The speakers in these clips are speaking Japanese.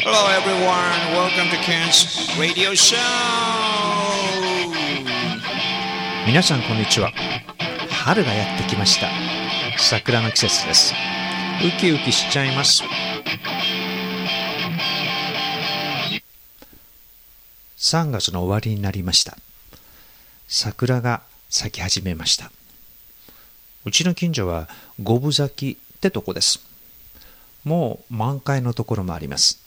Hello everyone, welcome to Ken's Radio Show! 皆さんこんにちは。春がやってきました。桜の季節です。ウキウキしちゃいます。3月の終わりになりました。桜が咲き始めました。うちの近所は五分咲きってとこです。もう満開のところもあります。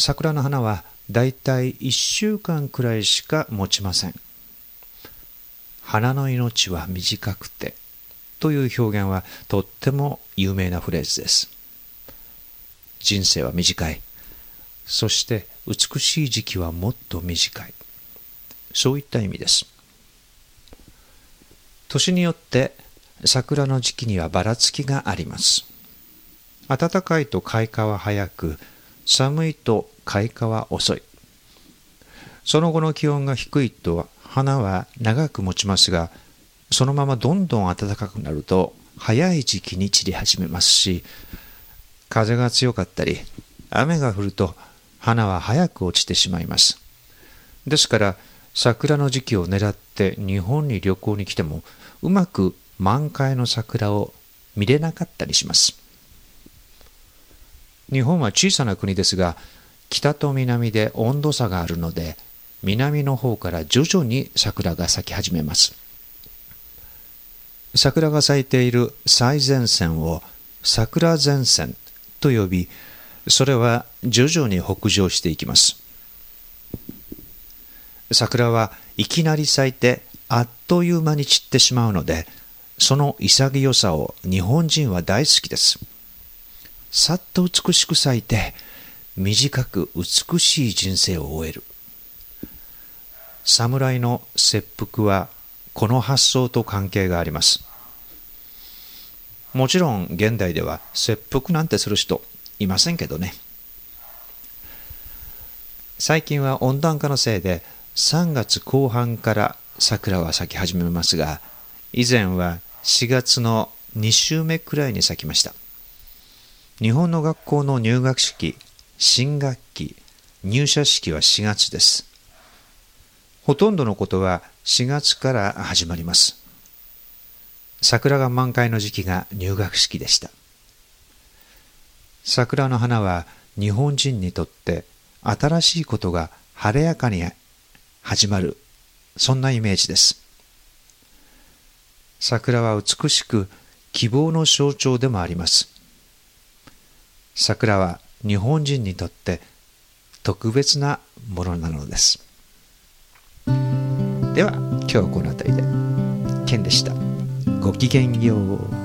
桜の花はだいたい1週間くらいしか持ちません。花の命は短くてという表現はとっても有名なフレーズです。人生は短い。そして美しい時期はもっと短い。そういった意味です。年によって桜の時期にはばらつきがあります。暖かいと開花は早く寒いと開花は遅い。その後の気温が低いと花は長く持ちますがそのままどんどん暖かくなると早い時期に散り始めますし風が強かったり雨が降ると花は早く落ちてしまいます。ですから桜の時期を狙って日本に旅行に来てもうまく満開の桜を見れなかったりします。日本は小さな国ですが北と南で温度差があるので南の方から徐々に桜が咲き始めます。桜が咲いている最前線を桜前線と呼びそれは徐々に北上していきます。桜はいきなり咲いてあっという間に散ってしまうのでその潔さを日本人は大好きです。さっと美しく咲いて短く美しい人生を終える。侍の切腹はこの発想と関係があります。もちろん現代では切腹なんてする人いませんけどね。最近は温暖化のせいで3月後半から桜は咲き始めますが以前は4月の2週目くらいに咲きました。日本の学校の入学式新学期入社式は4月です。ほとんどのことは4月から始まります。桜が満開の時期が入学式でした。桜の花は日本人にとって新しいことが晴れやかに始まるそんなイメージです。桜は美しく希望の象徴でもあります。桜は日本人にとって特別なものなのです。では今日はこの辺りで。ケンでした。ごきげんよう。